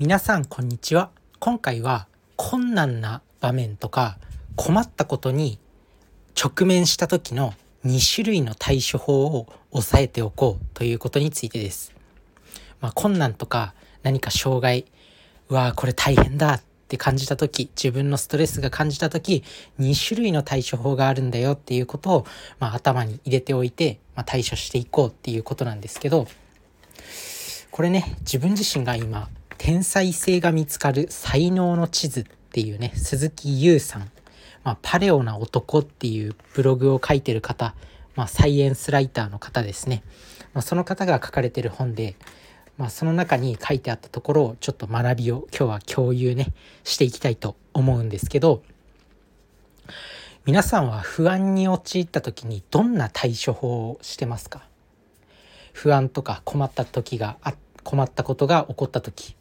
皆さんこんにちは今回は困難な場面とか困ったことに直面した時の2種類の対処法を押さえておこうということについてです。まあ、困難とか何か障害うわーこれ大変だって感じた時自分のストレスが感じた時2種類の対処法があるんだよっていうことを、まあ、頭に入れておいて、まあ、対処していこうっていうことなんですけどこれね自分自身が今天才性が見つかる才能の地図っていうね鈴木優さん、まあ、パレオな男っていうブログを書いてる方、まあ、サイエンスライターの方ですね、まあ、その方が書かれてる本で、まあ、その中に書いてあったところをちょっと学びを今日は共有ねしていきたいと思うんですけど皆さんは不安に陥った時にどんな対処法をしてますか？不安とか困った時があ困ったことが起こった時。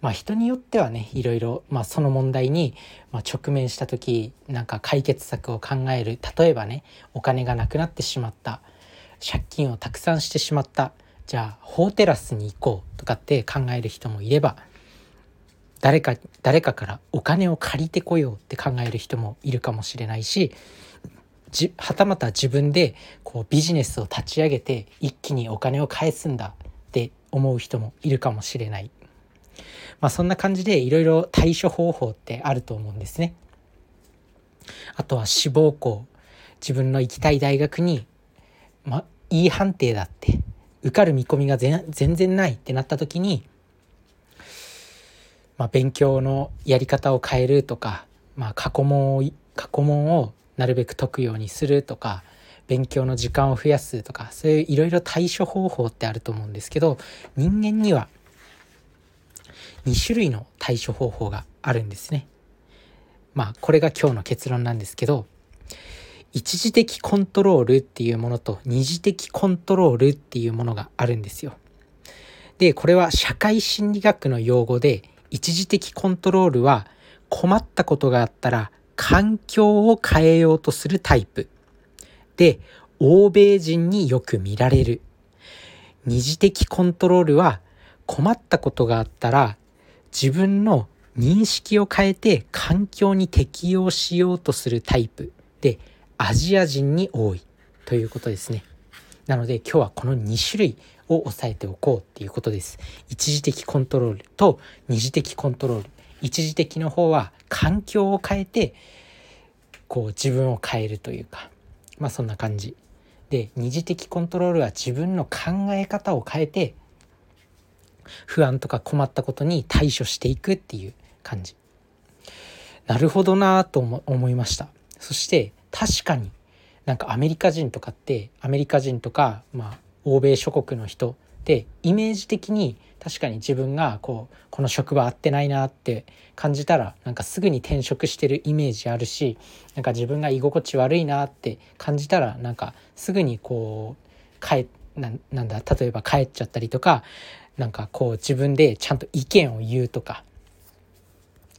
まあ人によってはねいろいろ、まあ、その問題に、ま直面した時なんか解決策を考える例えばねお金がなくなってしまった借金をたくさんしてしまったじゃあ法テラスに行こうとかって考える人もいれば誰か誰かからお金を借りてこようって考える人もいるかもしれないしじはたまた自分でこうビジネスを立ち上げて一気にお金を返すんだって思う人もいるかもしれない。まあ、そんな感じでいろいろ対処方法ってあると思うんですね。あとは志望校自分の行きたい大学に、まあ、いい判定だって受かる見込みが全然ないってなった時に、まあ、勉強のやり方を変えるとか、まあ、過去問を過去問をなるべく解くようにするとか勉強の時間を増やすとかそういういろいろ対処方法ってあると思うんですけど人間には2種類の対処方法があるんですね。まあこれが今日の結論なんですけど一時的コントロールっていうものと二次的コントロールっていうものがあるんですよ。でこれは社会心理学の用語で一時的コントロールは困ったことがあったら環境を変えようとするタイプで欧米人によく見られる二次的コントロールは困ったことがあったら自分の認識を変えて環境に適応しようとするタイプでアジア人に多いということですね。なので今日はこの2種類を押さえておこうっていうことです。一時的コントロールと二次的コントロール。一時的の方は環境を変えてこう自分を変えるというかまあそんな感じ。で二次的コントロールは自分の考え方を変えて不安とか困ったことに対処していくっていう感じ。なるほどなと思いました。そして確かになんかアメリカ人とかってアメリカ人とか、まあ、欧米諸国の人ってイメージ的に確かに自分がこうこの職場合ってないなって感じたらなんかすぐに転職してるイメージあるしなんか自分が居心地悪いなって感じたらなんかすぐにこう帰なんだ例えば帰っちゃったりとかなんかこう自分でちゃんと意見を言うとか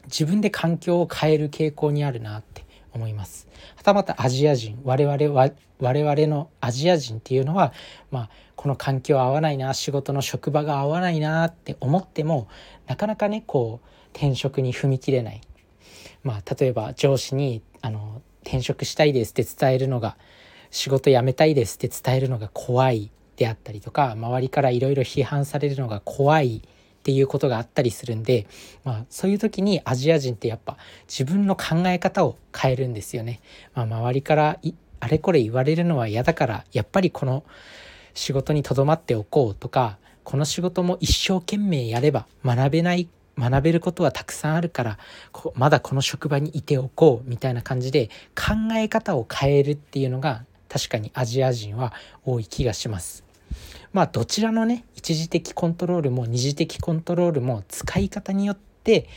自分で環境を変える傾向にあるなって思います。はたまたアジア人我々は我々のアジア人っていうのは、まあ、この環境合わないな仕事の職場が合わないなって思ってもなかなかねこう転職に踏み切れない。まあ、例えば上司にあの転職したいですって伝えるのが仕事辞めたいですって伝えるのが怖いであったりとか周りからいろいろ批判されるのが怖いっていうことがあったりするんで、まあ、そういう時にアジア人ってやっぱ自分の考え方を変えるんですよね。まあ、周りからあれこれ言われるのは嫌だからやっぱりこの仕事にとどまっておこうとかこの仕事も一生懸命やれば学べない学べることはたくさんあるからまだこの職場にいておこうみたいな感じで考え方を変えるっていうのが確かにアジア人は多い気がします。まあどちらのね一時的コントロールも二次的コントロールも使い方によって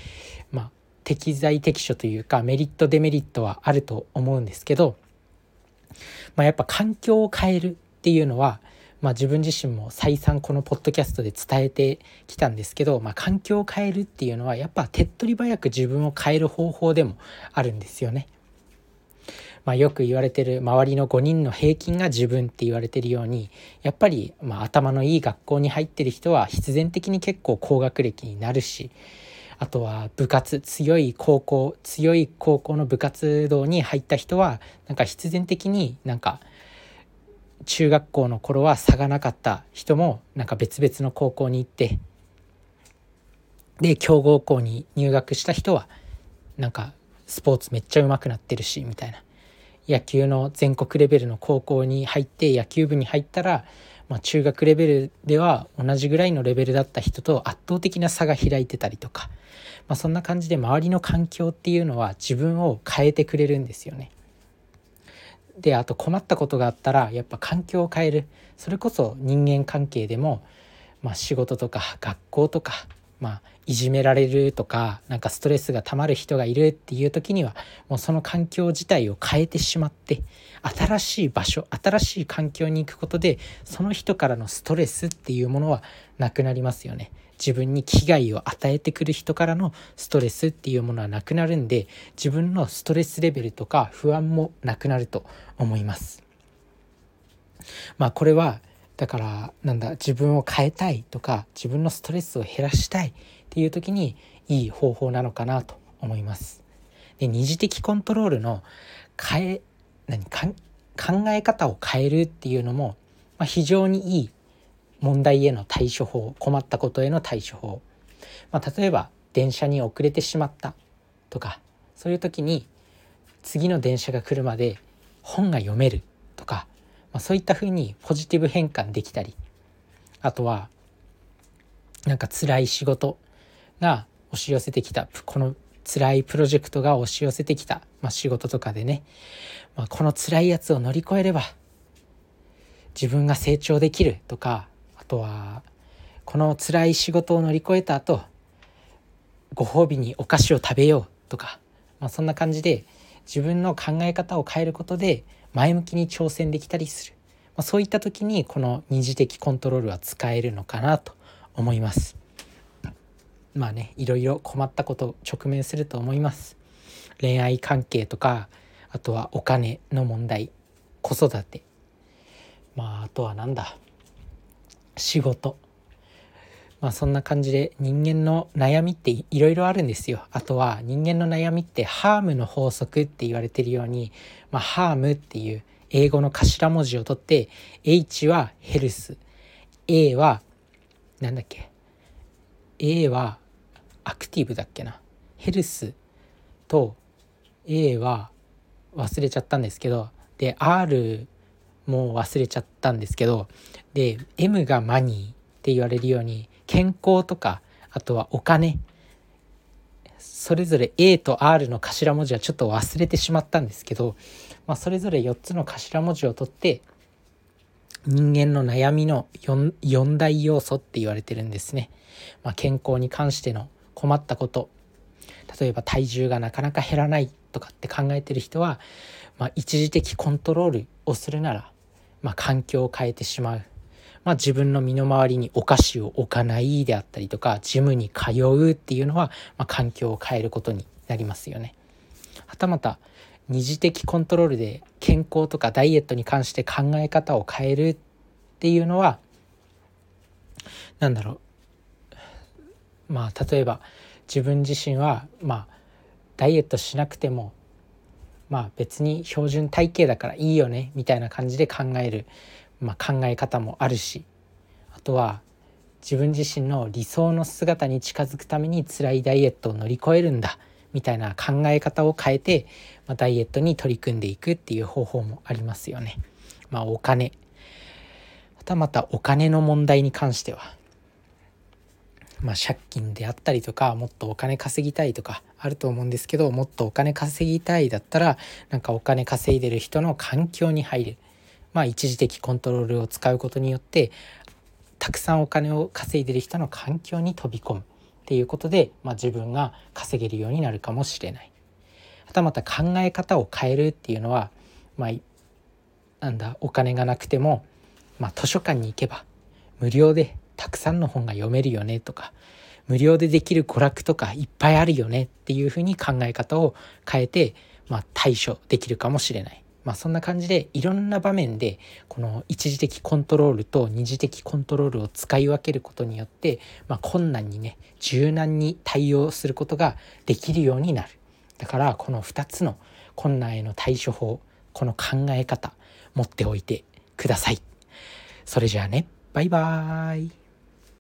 まあ適材適所というかメリットデメリットはあると思うんですけど、まあ、やっぱ環境を変えるっていうのは、まあ、自分自身も再三このポッドキャストで伝えてきたんですけど、まあ、環境を変えるっていうのはやっぱ手っ取り早く自分を変える方法でもあるんですよね。まあ、よく言われてる周りの5人の平均が自分って言われてるようにやっぱりまあ頭のいい学校に入ってる人は必然的に結構高学歴になるしあとは部活強い高校強い高校の部活動に入った人はなんか必然的になんか中学校の頃は差がなかった人もなんか別々の高校に行ってで強豪校に入学した人はなんかスポーツめっちゃ上手くなってるしみたいな。野球の全国レベルの高校に入って野球部に入ったら、まあ、中学レベルでは同じぐらいのレベルだった人と圧倒的な差が開いてたりとか、まあ、そんな感じで周りの環境っていうのは自分を変えてくれるんですよね。であと困ったことがあったらやっぱ環境を変えるそれこそ人間関係でも、まあ、仕事とか学校とか、まあ、いじめられるとかなんかストレスがたまる人がいるっていう時にはもうその環境自体を変えてしまって新しい場所新しい環境に行くことでその人からのストレスっていうものはなくなりますよね。自分に危害を与えてくる人からのストレスっていうものはなくなるんで自分のストレスレベルとか不安もなくなると思います。まあこれはだからなんだ自分を変えたいとか自分のストレスを減らしたいっていう時にいい方法なのかなと思います。で二次的コントロールの変え何か考え方を変えるっていうのも、まあ、非常にいい問題への対処法困ったことへの対処法、まあ、例えば電車に遅れてしまったとかそういう時に次の電車が来るまで本が読める、まあ、そういったふうにポジティブ変換できたりあとはなんか辛い仕事が押し寄せてきた。この辛いプロジェクトが押し寄せてきた、まあ、仕事とかでね、まあ、この辛いやつを乗り越えれば自分が成長できるとかあとはこの辛い仕事を乗り越えた後ご褒美にお菓子を食べようとか、まあ、そんな感じで自分の考え方を変えることで前向きに挑戦できたりする、まあ、そういった時にこの二次的コントロールは使えるのかなと思います。まあねいろいろ困ったこと直面すると思います。恋愛関係とかあとはお金の問題子育てまああとはなんだ仕事まあそんな感じで人間の悩みっていろいろあるんですよ。あとは人間の悩みってハームの法則って言われてるように、まあ、ハームっていう英語の頭文字を取って H はヘルス A はなんだっけ？A はアクティブだっけな？ヘルスと A は忘れちゃったんですけどで R も忘れちゃったんですけどで M がマニーって言われるように健康とかあとはお金それぞれ A と R の頭文字はちょっと忘れてしまったんですけど、まあ、それぞれ4つの頭文字を取って人間の悩みの 4, 4大要素って言われてるんですね。まあ、健康に関しての困ったこと例えば体重がなかなか減らないとかって考えてる人は、まあ、一時的コントロールをするならまあ、環境を変えてしまう、まあ、自分の身の回りにお菓子を置かないであったりとかジムに通うっていうのは、まあ、環境を変えることになりますよね。はたまた二次的コントロールで健康とかダイエットに関して考え方を変えるっていうのは何だろうまあ例えば自分自身はまあダイエットしなくてもまあ別に標準体型だからいいよねみたいな感じで考える、まあ、考え方もあるしあとは自分自身の理想の姿に近づくために辛いダイエットを乗り越えるんだみたいな考え方を変えて、まあ、ダイエットに取り組んでいくっていう方法もありますよね。まあ、お金またまたお金の問題に関してはまあ、借金であったりとかもっとお金稼ぎたいとかあると思うんですけどもっとお金稼ぎたいだったらなんかお金稼いでる人の環境に入る、まあ、一時的コントロールを使うことによってたくさんお金を稼いでる人の環境に飛び込むっていうことで、まあ、自分が稼げるようになるかもしれない。はたまた考え方を変えるっていうのは、まあ、なんだお金がなくても、まあ、図書館に行けば無料でたくさんの本が読めるよねとか無料でできる娯楽とかいっぱいあるよねっていうふうに考え方を変えてまあ、対処できるかもしれない。まあ、そんな感じでいろんな場面でこの一時的コントロールと二次的コントロールを使い分けることによって、まあ、困難にね柔軟に対応することができるようになるだからこの2つの困難への対処法この考え方持っておいてください。それじゃあねバイバーイ